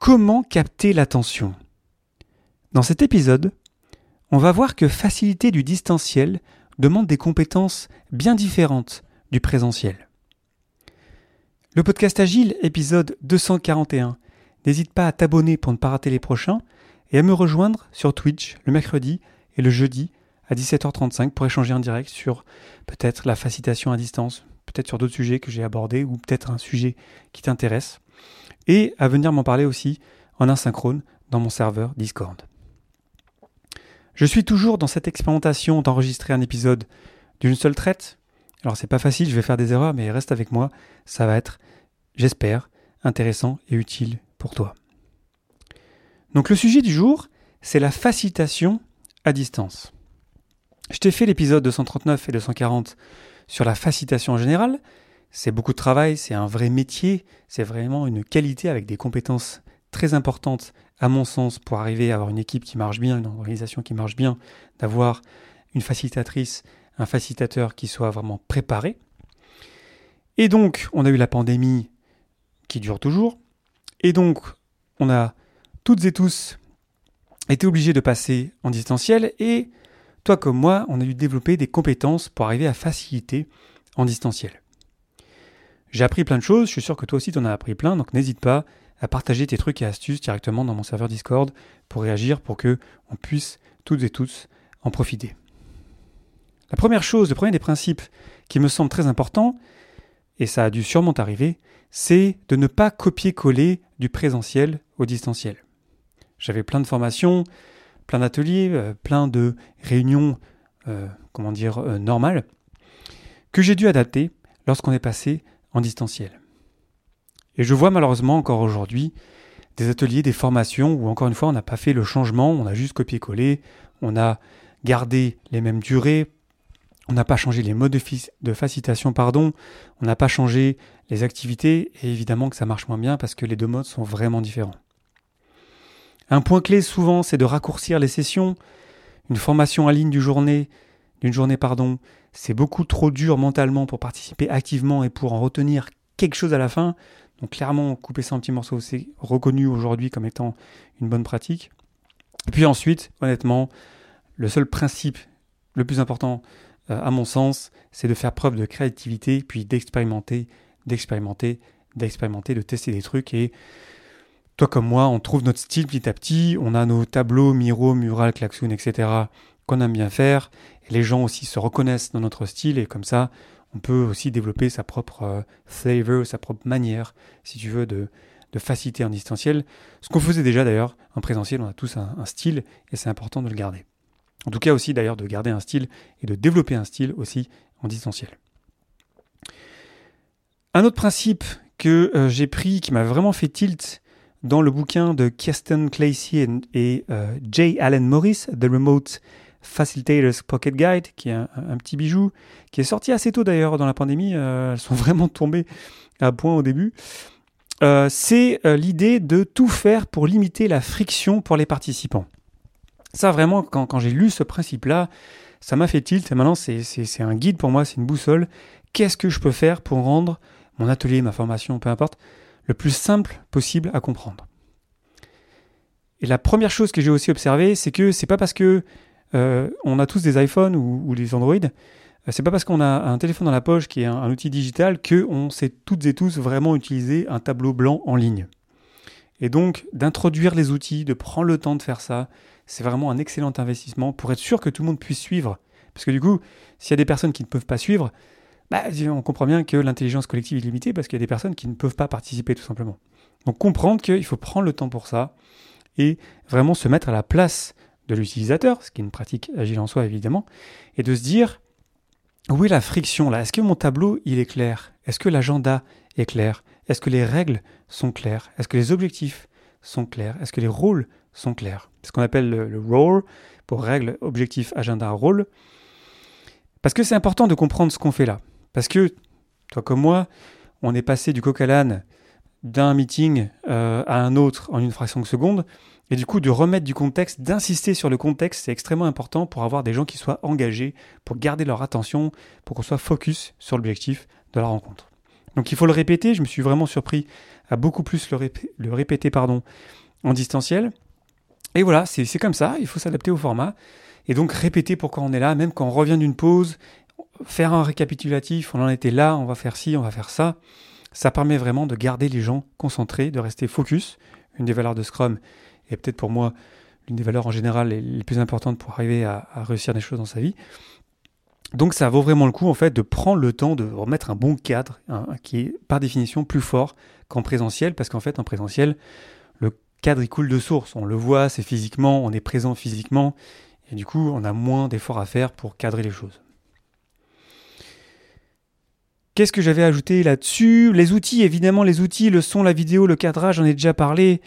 Comment capter l'attention Dans cet épisode, on va voir que faciliter du distanciel demande des compétences bien différentes du présentiel. Le podcast Agile, épisode 241. N'hésite pas à t'abonner pour ne pas rater les prochains et à me rejoindre sur Twitch le mercredi et le jeudi à 17h35 pour échanger en direct sur peut-être la facilitation à distance, peut-être sur d'autres sujets que j'ai abordés ou peut-être un sujet qui t'intéresse et à venir m'en parler aussi en asynchrone dans mon serveur Discord. Je suis toujours dans cette expérimentation d'enregistrer un épisode d'une seule traite. Alors c'est pas facile, je vais faire des erreurs, mais reste avec moi, ça va être, j'espère, intéressant et utile pour toi. Donc le sujet du jour, c'est la facilitation à distance. Je t'ai fait l'épisode 239 et 240 sur la facilitation en général, c'est beaucoup de travail, c'est un vrai métier, c'est vraiment une qualité avec des compétences très importantes, à mon sens, pour arriver à avoir une équipe qui marche bien, une organisation qui marche bien, d'avoir une facilitatrice, un facilitateur qui soit vraiment préparé. Et donc, on a eu la pandémie qui dure toujours. Et donc, on a toutes et tous été obligés de passer en distanciel. Et toi comme moi, on a dû développer des compétences pour arriver à faciliter en distanciel. J'ai appris plein de choses, je suis sûr que toi aussi tu en as appris plein, donc n'hésite pas à partager tes trucs et astuces directement dans mon serveur Discord pour réagir, pour que on puisse toutes et tous en profiter. La première chose, le premier des principes qui me semble très important, et ça a dû sûrement arriver, c'est de ne pas copier-coller du présentiel au distanciel. J'avais plein de formations, plein d'ateliers, euh, plein de réunions, euh, comment dire, euh, normales, que j'ai dû adapter lorsqu'on est passé distanciel. Et je vois malheureusement encore aujourd'hui des ateliers, des formations où encore une fois on n'a pas fait le changement, on a juste copié-collé, on a gardé les mêmes durées, on n'a pas changé les modes de, facilitation, pardon, on n'a pas changé les activités, et évidemment que ça marche moins bien parce que les deux modes sont vraiment différents. Un point clé souvent, c'est de raccourcir les sessions. Une formation en ligne d'une journée, d'une journée, pardon, c'est beaucoup trop dur mentalement pour participer activement et pour en retenir quelque chose à la fin. Donc clairement, couper ça en petits morceaux, c'est reconnu aujourd'hui comme étant une bonne pratique. Puis ensuite, honnêtement, le seul principe le plus important euh, à mon sens, c'est de faire preuve de créativité, puis d'expérimenter, d'expérimenter, d'expérimenter, de tester des trucs. Et toi comme moi, on trouve notre style petit à petit, on a nos tableaux, Miro, Mural, Klaxoon, etc. qu'on aime bien faire les gens aussi se reconnaissent dans notre style et comme ça, on peut aussi développer sa propre euh, flavor, sa propre manière, si tu veux, de, de faciliter en distanciel. Ce qu'on faisait déjà d'ailleurs en présentiel, on a tous un, style et c'est important de le garder. En tout cas aussi d'ailleurs de garder un style et de développer un style aussi en distanciel. Un autre principe que euh, j'ai pris qui m'a vraiment fait tilt dans le bouquin de Kirsten Clancy et, euh, J. Allen Morris, The Remote Facilitators Pocket Guide, qui est un, petit bijou, qui est sorti assez tôt d'ailleurs dans la pandémie. Euh, elles sont vraiment tombées à point au début. Euh, c'est euh, l'idée de tout faire pour limiter la friction pour les participants. Ça vraiment, quand, quand j'ai lu ce principe-là, ça m'a fait tilt et maintenant c'est un guide pour moi, c'est une boussole. Qu'est-ce que je peux faire pour rendre mon atelier, ma formation, peu importe, le plus simple possible à comprendre? Et la première chose que j'ai aussi observé, c'est que c'est pas parce que on a tous des iPhones ou, des Android. Euh, c'est pas parce qu'on a un téléphone dans la poche qui est un, outil digital que on sait toutes et tous vraiment utiliser un tableau blanc en ligne. Et donc d'introduire les outils, de prendre le temps de faire ça, c'est vraiment un excellent investissement pour être sûr que tout le monde puisse suivre. Parce que du coup, s'il y a des personnes qui ne peuvent pas suivre, bah, on comprend bien que l'intelligence collective est limitée parce qu'il y a des personnes qui ne peuvent pas participer tout simplement. Donc comprendre qu'il faut prendre le temps pour ça et vraiment se mettre à la place de l'utilisateur, ce qui est une pratique agile en soi évidemment, et de se dire où est la friction là? Est-ce que mon tableau il est clair? Est-ce que l'agenda est clair? Est-ce que les règles sont claires? Est-ce que les objectifs sont clairs? Est-ce que les rôles sont clairs? C'est ce qu'on appelle le, role pour règle, objectif, agenda, rôle. Parce que c'est important de comprendre ce qu'on fait là. Parce que, toi comme moi, on est passé du coq à l'âne d'un meeting euh, à un autre en une fraction de seconde. Et du coup, de remettre du contexte, d'insister sur le contexte, c'est extrêmement important pour avoir des gens qui soient engagés, pour garder leur attention, pour qu'on soit focus sur l'objectif de la rencontre. Donc il faut le répéter, je me suis vraiment surpris à beaucoup plus le, répéter pardon, en distanciel. Et voilà, c'est comme ça, il faut s'adapter au format. Et donc répéter pourquoi on est là, même quand on revient d'une pause, faire un récapitulatif, on en était là, on va faire ci, on va faire ça. Ça permet vraiment de garder les gens concentrés, de rester focus. Une des valeurs de Scrum, et peut-être pour moi l'une des valeurs en général les, plus importantes pour arriver à, réussir des choses dans sa vie. Donc ça vaut vraiment le coup en fait de prendre le temps de remettre un bon cadre qui est par définition plus fort qu'en présentiel parce qu'en fait en présentiel le cadre coule de source, on le voit, c'est physiquement, on est présent physiquement et du coup on a moins d'efforts à faire pour cadrer les choses. Qu'est-ce que j'avais ajouté là-dessus? Les outils, évidemment, les outils, le son, la vidéo, le cadrage, j'en ai déjà parlé.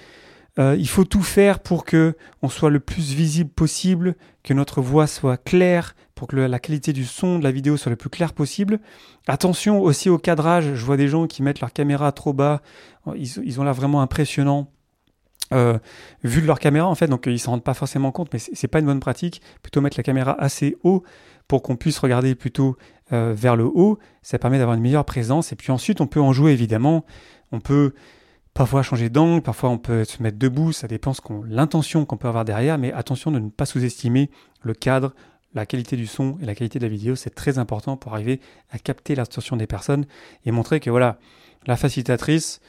Euh, il faut tout faire pour que on soit le plus visible possible, que notre voix soit claire, pour que la qualité du son de la vidéo soit le plus claire possible. Attention aussi au cadrage. Je vois des gens qui mettent leur caméra trop bas. Ils, ont l'air vraiment impressionnants. Euh, vu de leur caméra en fait, donc ils s'en rendent pas forcément compte, mais c'est pas une bonne pratique. Plutôt mettre la caméra assez haut pour qu'on puisse regarder plutôt euh, vers le haut. Ça permet d'avoir une meilleure présence. Et puis ensuite, on peut en jouer évidemment. On peut parfois changer d'angle, parfois on peut se mettre debout. Ça dépend de l'intention qu'on peut avoir derrière. Mais attention de ne pas sous-estimer le cadre, la qualité du son et la qualité de la vidéo. C'est très important pour arriver à capter l'attention des personnes et montrer que voilà, la facilitatrice,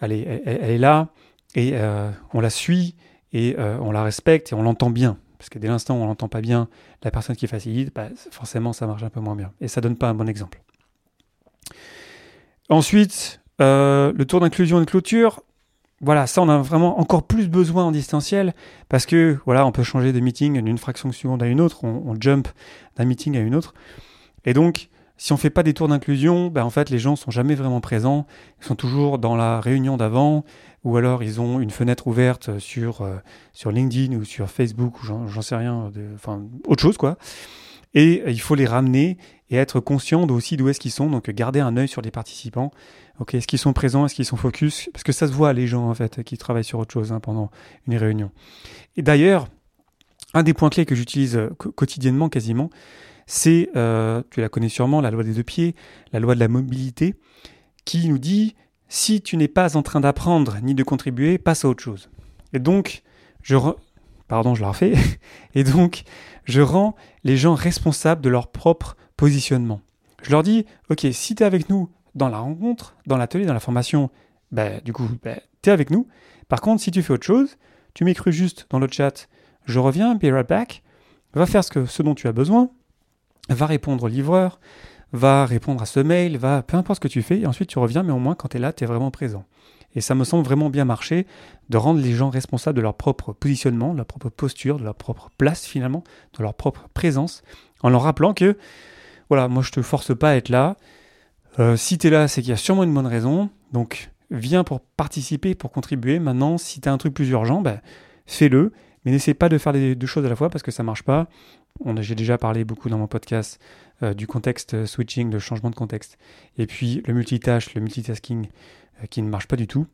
elle est, là et euh, on la suit et euh, on la respecte et on l'entend bien. Parce que dès l'instant où on n'entend pas bien la personne qui facilite, bah, forcément ça marche un peu moins bien. Et ça donne pas un bon exemple. Ensuite, euh, le tour d'inclusion et de clôture. Voilà, ça on a vraiment encore plus besoin en distanciel parce que voilà, on peut changer de meeting d'une fraction de seconde à une autre, on, jump d'un meeting à une autre. Et donc, si on fait pas des tours d'inclusion, bah, en fait les gens sont jamais vraiment présents, ils sont toujours dans la réunion d'avant, ou alors ils ont une fenêtre ouverte sur, euh, sur LinkedIn ou sur Facebook, ou j'en sais rien, enfin autre chose quoi. Et il faut les ramener et être conscient aussi d'où est-ce qu'ils sont, donc garder un œil sur les participants. Ok, est-ce qu'ils sont présents, est-ce qu'ils sont focus? Parce que ça se voit les gens en fait qui travaillent sur autre chose hein, pendant une réunion. Et d'ailleurs, un des points clés que j'utilise euh, quotidiennement quasiment, c'est, euh, tu la connais sûrement, la loi des deux pieds, la loi de la mobilité, qui nous dit si tu n'es pas en train d'apprendre ni de contribuer, passe à autre chose. Et donc, je pardon, je la refais. Et donc, je rends les gens responsables de leur propre positionnement. Je leur dis, ok, si tu es avec nous dans la rencontre, dans l'atelier, dans la formation, ben, du coup, ben, tu es avec nous. Par contre, si tu fais autre chose, tu m'écris juste dans le chat, je reviens, be right back, va faire ce, que, ce dont tu as besoin, va répondre au livreur, va répondre à ce mail, va peu importe ce que tu fais, et ensuite tu reviens, mais au moins quand tu es là, tu es vraiment présent. Et ça me semble vraiment bien marcher de rendre les gens responsables de leur propre positionnement, de leur propre posture, de leur propre place finalement, de leur propre présence, en leur rappelant que, voilà, moi je te force pas à être là. Euh, si tu es là, c'est qu'il y a sûrement une bonne raison. Donc viens pour participer, pour contribuer. Maintenant, si tu as un truc plus urgent, ben, fais-le. Mais n'essaie pas de faire les deux choses à la fois parce que ça marche pas. J'ai déjà parlé beaucoup dans mon podcast euh, du contexte euh, switching, le changement de contexte. Et puis le multitâche, le multitasking euh, qui ne marche pas du tout.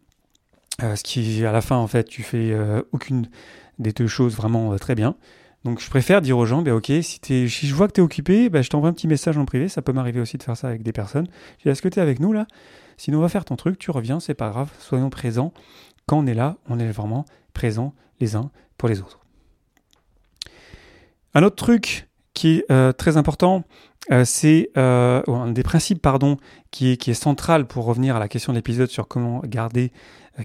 ce qui, à la fin, en fait, tu fais aucune des deux choses vraiment très bien. Donc je préfère dire aux gens, ben ok, si, je vois que tu es occupé, ben, je t'envoie un petit message en privé, ça peut m'arriver aussi de faire ça avec des personnes. Je dis, est-ce que tu es avec nous là? Sinon on va faire ton truc, tu reviens, c'est pas grave, soyons présents. Quand on est là, on est vraiment présents les uns pour les autres. Un autre truc qui est euh, très important, euh, c'est euh, un des principes pardon qui est, qui est central pour revenir à la question de l'épisode sur comment garder,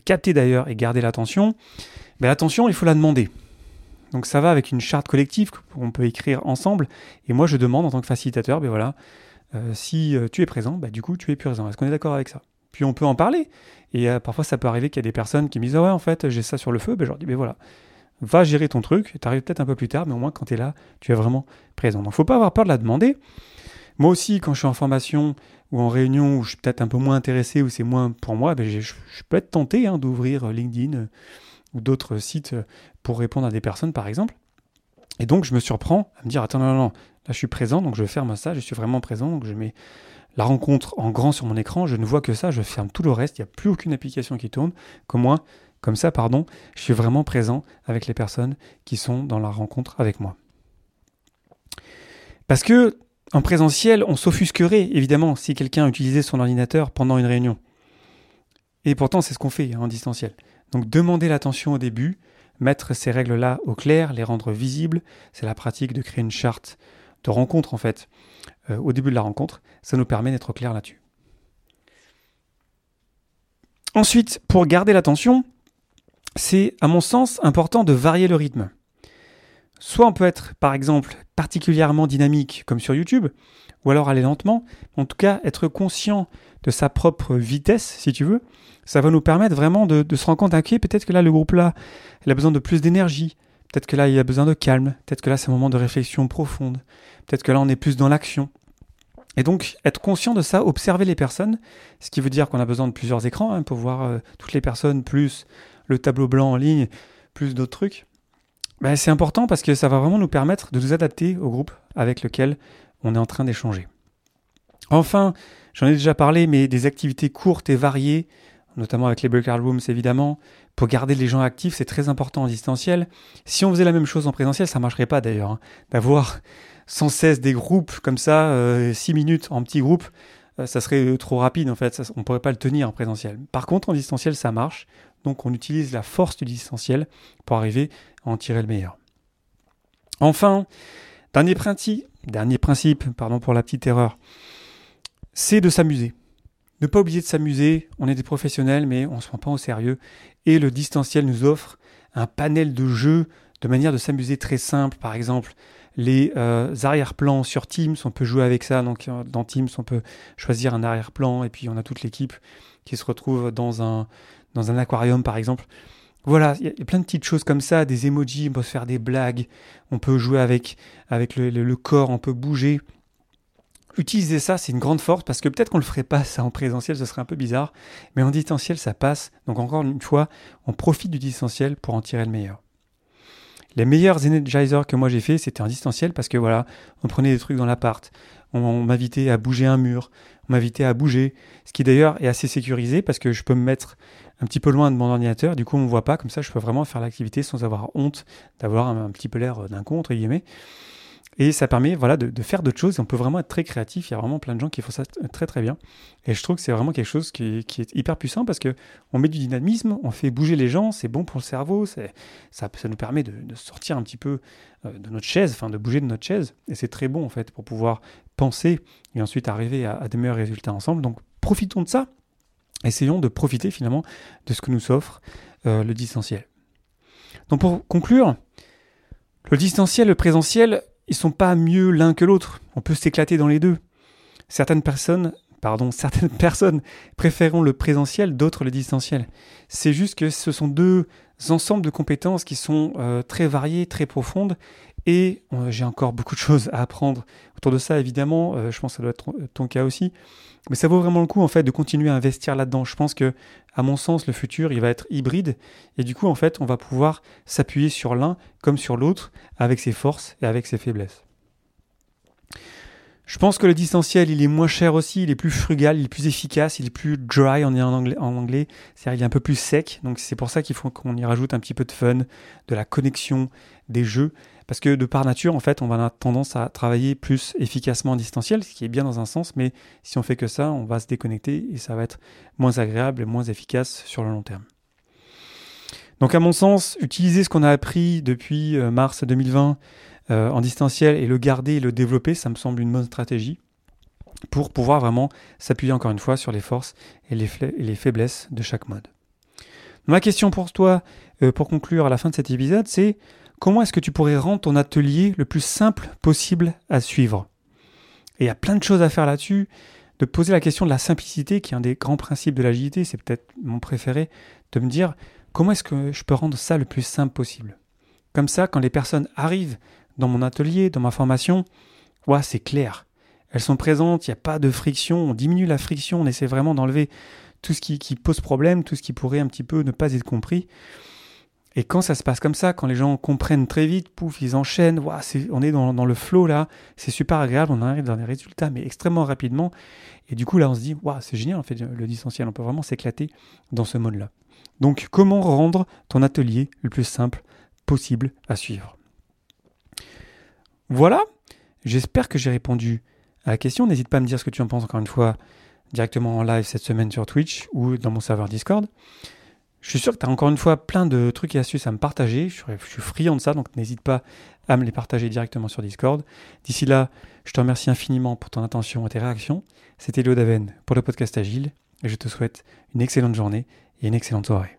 capter d'ailleurs et garder l'attention. Mais l'attention, il faut la demander. Donc ça va avec une charte collective qu'on peut écrire ensemble. Et moi, je demande en tant que facilitateur, ben voilà, si tu es présent, ben du coup, tu es présent. Est-ce qu'on est, d'accord avec ça? Puis on peut en parler. Et parfois, ça peut arriver qu'il y a des personnes qui me disent, ah ouais, en fait, j'ai ça sur le feu. Ben, je leur dis, ben voilà, va gérer ton truc, tu arrives peut-être un peu plus tard, mais au moins quand tu es là, tu es vraiment présent. Donc faut pas avoir peur de la demander. Moi aussi, quand je suis en formation ou en réunion où je suis peut-être un peu moins intéressé, ou c'est moins pour moi, ben je, peux être tenté hein, d'ouvrir LinkedIn euh, ou d'autres sites euh, pour répondre à des personnes, par exemple. Et donc je me surprends à me dire, attends, non, non, non, là je suis présent, donc je ferme ça, je suis vraiment présent, donc je mets la rencontre en grand sur mon écran, je ne vois que ça, je ferme tout le reste, il n'y a plus aucune application qui tourne, comme moi, comme ça, pardon, je suis vraiment présent avec les personnes qui sont dans la rencontre avec moi. Parce que En présentiel, on s'offusquerait évidemment si quelqu'un utilisait son ordinateur pendant une réunion. Et pourtant, c'est ce qu'on fait hein, en distanciel. Donc demander l'attention au début, mettre ces règles-là au clair, les rendre visibles, c'est la pratique de créer une charte de rencontre en fait euh, au début de la rencontre. Ça nous permet d'être clair là-dessus. Ensuite, pour garder l'attention, c'est à mon sens important de varier le rythme. Soit on peut être, par exemple, particulièrement dynamique, comme sur YouTube, ou alors aller lentement. En tout cas, être conscient de sa propre vitesse, si tu veux, ça va nous permettre vraiment de, se rendre compte, ok, peut-être que là, le groupe-là, il a besoin de plus d'énergie. Peut-être que là, il a besoin de calme. Peut-être que là, c'est un moment de réflexion profonde. Peut-être que là, on est plus dans l'action. Et donc, être conscient de ça, observer les personnes, ce qui veut dire qu'on a besoin de plusieurs écrans hein, pour voir euh, toutes les personnes, plus le tableau blanc en ligne, plus d'autres trucs. Ben, c'est important parce que ça va vraiment nous permettre de nous adapter au groupe avec lequel on est en train d'échanger. Enfin, j'en ai déjà parlé, mais des activités courtes et variées, notamment avec les breakout rooms évidemment, pour garder les gens actifs, c'est très important en distanciel. Si on faisait la même chose en présentiel, ça ne marcherait pas d'ailleurs. Hein. D'avoir sans cesse des groupes comme ça, 6 euh, minutes en petits groupes, euh, ça serait trop rapide en fait, on ne pourrait pas le tenir en présentiel. Par contre, en distanciel, ça marche. Donc on utilise la force du distanciel pour arriver à en tirer le meilleur. Enfin, dernier principe, dernier principe pardon pour la petite erreur, c'est de s'amuser. Ne pas oublier de s'amuser, on est des professionnels mais on ne se prend pas au sérieux et le distanciel nous offre un panel de jeux de manière de s'amuser très simple. Par exemple, les euh, arrière-plans sur Teams, on peut jouer avec ça. Donc euh, dans Teams, on peut choisir un arrière-plan et puis on a toute l'équipe qui se retrouve dans un, dans un aquarium par exemple. Voilà, il y a plein de petites choses comme ça, des emojis, on peut se faire des blagues, on peut jouer avec, avec le, corps, on peut bouger. Utiliser ça, c'est une grande force parce que peut-être qu'on ne le ferait pas ça en présentiel, ce serait un peu bizarre, mais en distanciel, ça passe. Donc encore une fois, on profite du distanciel pour en tirer le meilleur. Les meilleurs energizers que moi j'ai fait, c'était en distanciel parce que voilà, on prenait des trucs dans l'appart, on, m'invitait à bouger un mur, on m'invitait à bouger, ce qui d'ailleurs est assez sécurisé parce que je peux me mettre un petit peu loin de mon ordinateur, du coup on ne voit pas, comme ça je peux vraiment faire l'activité sans avoir honte d'avoir un, petit peu l'air d'un con, entre guillemets. Et ça permet voilà, de, faire d'autres choses. On peut vraiment être très créatif. Il y a vraiment plein de gens qui font ça très très bien. Et je trouve que c'est vraiment quelque chose qui, est hyper puissant parce que on met du dynamisme, on fait bouger les gens, c'est bon pour le cerveau, ça, ça nous permet de, sortir un petit peu euh, de notre chaise, enfin de bouger de notre chaise. Et c'est très bon en fait pour pouvoir penser et ensuite arriver à, des meilleurs résultats ensemble. Donc profitons de ça. Essayons de profiter finalement de ce que nous offre euh, le distanciel. Donc pour conclure, le distanciel, le présentiel, ils sont pas mieux l'un que l'autre. On peut s'éclater dans les deux. Certaines personnes, pardon, certaines personnes préféreront le présentiel, d'autres le distanciel. C'est juste que ce sont deux ensembles de compétences qui sont euh, très variées, très profondes, et euh, j'ai encore beaucoup de choses à apprendre autour de ça, évidemment. Je pense que ça doit être ton cas aussi. Mais ça vaut vraiment le coup, en fait, de continuer à investir là-dedans. Je pense que, à mon sens, le futur, il va être hybride. Et du coup, en fait, on va pouvoir s'appuyer sur l'un comme sur l'autre, avec ses forces et avec ses faiblesses. Je pense que le distanciel, il est moins cher aussi, il est plus frugal, il est plus efficace, il est plus dry en anglais. En anglais. C'est-à-dire il est un peu plus sec. Donc c'est pour ça qu'il faut qu'on y rajoute un petit peu de fun, de la connexion, des jeux. Parce que de par nature, en fait, on va avoir tendance à travailler plus efficacement en distanciel, ce qui est bien dans un sens, mais si on fait que ça, on va se déconnecter et ça va être moins agréable et moins efficace sur le long terme. Donc à mon sens, utiliser ce qu'on a appris depuis euh, mars 2020 euh, en distanciel et le garder et le développer, ça me semble une bonne stratégie pour pouvoir vraiment s'appuyer encore une fois sur les forces et les, les faiblesses de chaque mode. Ma question pour toi, euh, pour conclure à la fin de cet épisode, c'est comment est-ce que tu pourrais rendre ton atelier le plus simple possible à suivre? Et il y a plein de choses à faire là-dessus. De poser la question de la simplicité, qui est un des grands principes de l'agilité, c'est peut-être mon préféré, de me dire comment est-ce que je peux rendre ça le plus simple possible? Comme ça, quand les personnes arrivent dans mon atelier, dans ma formation, ouais, c'est clair. Elles sont présentes, il n'y a pas de friction, on diminue la friction, on essaie vraiment d'enlever tout ce qui, qui, pose problème, tout ce qui pourrait un petit peu ne pas être compris. Et quand ça se passe comme ça, quand les gens comprennent très vite, pouf, ils enchaînent, on est dans, le flow là, c'est super agréable, on arrive dans des résultats, mais extrêmement rapidement. Et du coup, là, on se dit, c'est génial en fait, le distanciel, on peut vraiment s'éclater dans ce mode-là. Donc, comment rendre ton atelier le plus simple possible à suivre? Voilà, j'espère que j'ai répondu à la question. N'hésite pas à me dire ce que tu en penses encore une fois directement en live cette semaine sur Twitch ou dans mon serveur Discord. Je suis sûr que tu as encore une fois plein de trucs et astuces à me partager. Je suis, friand de ça, donc n'hésite pas à me les partager directement sur Discord. D'ici là, je te remercie infiniment pour ton attention et tes réactions. C'était Léo Daven pour le podcast Agile et je te souhaite une excellente journée et une excellente soirée.